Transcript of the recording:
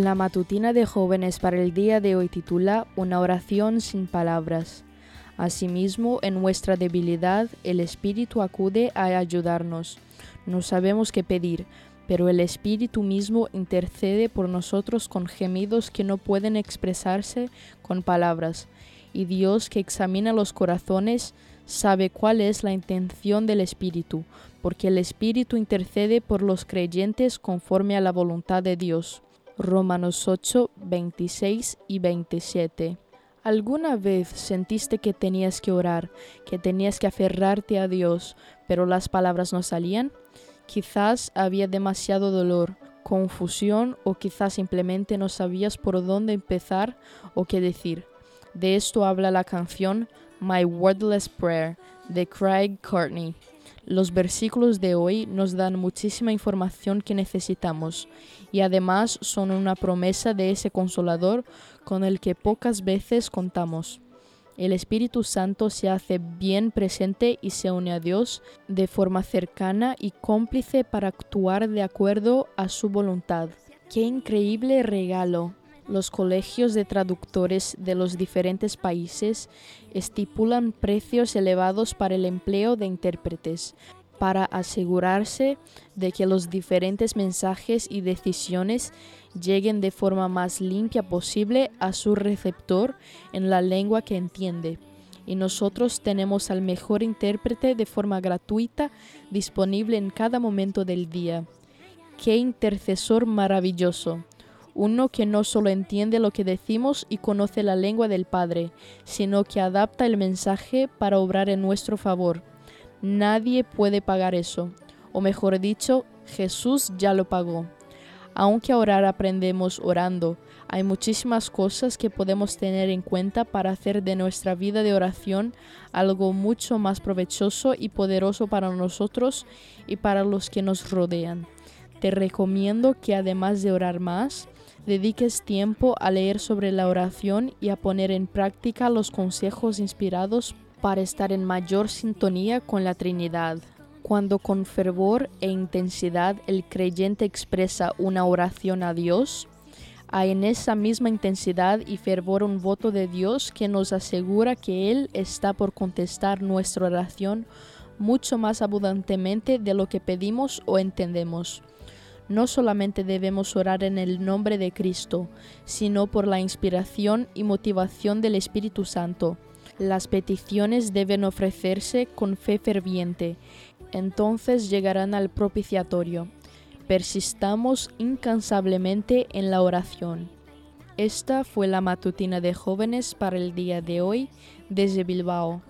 La matutina de jóvenes para el día de hoy titula Una oración sin palabras. Asimismo, en nuestra debilidad, el Espíritu acude a ayudarnos. No sabemos qué pedir, pero el Espíritu mismo intercede por nosotros con gemidos que no pueden expresarse con palabras. Y Dios, que examina los corazones, sabe cuál es la intención del Espíritu, porque el Espíritu intercede por los creyentes conforme a la voluntad de Dios. Romanos 8, 26 y 27. ¿Alguna vez sentiste que tenías que orar, que tenías que aferrarte a Dios, pero las palabras no salían? Quizás había demasiado dolor, confusión o quizás simplemente no sabías por dónde empezar o qué decir. De esto habla la canción My Wordless Prayer de Craig Courtney. Los versículos de hoy nos dan muchísima información que necesitamos y además son una promesa de ese consolador con el que pocas veces contamos. El Espíritu Santo se hace bien presente y se une a Dios de forma cercana y cómplice para actuar de acuerdo a su voluntad. ¡Qué increíble regalo! Los colegios de traductores de los diferentes países estipulan precios elevados para el empleo de intérpretes, para asegurarse de que los diferentes mensajes y decisiones lleguen de forma más limpia posible a su receptor en la lengua que entiende. Y nosotros tenemos al mejor intérprete de forma gratuita disponible en cada momento del día. ¡Qué intercesor maravilloso! Uno que no solo entiende lo que decimos y conoce la lengua del Padre, sino que adapta el mensaje para obrar en nuestro favor Nadie puede pagar eso, o mejor dicho, Jesús ya lo pagó. Aunque orar aprendemos orando, hay muchísimas cosas que podemos tener en cuenta para hacer de nuestra vida de oración algo mucho más provechoso y poderoso para nosotros y para los que nos rodean. Te recomiendo que además de orar más, dediques tiempo a leer sobre la oración y a poner en práctica los consejos inspirados para estar en mayor sintonía con la Trinidad. Cuando con fervor e intensidad el creyente expresa una oración a Dios, hay en esa misma intensidad y fervor un voto de Dios que nos asegura que Él está por contestar nuestra oración mucho más abundantemente de lo que pedimos o entendemos. No solamente debemos orar en el nombre de Cristo, sino por la inspiración y motivación del Espíritu Santo las peticiones deben ofrecerse con fe ferviente, entonces llegarán al propiciatorio. Persistamos incansablemente en la oración. Esta fue la matutina de jóvenes para el día de hoy desde Bilbao.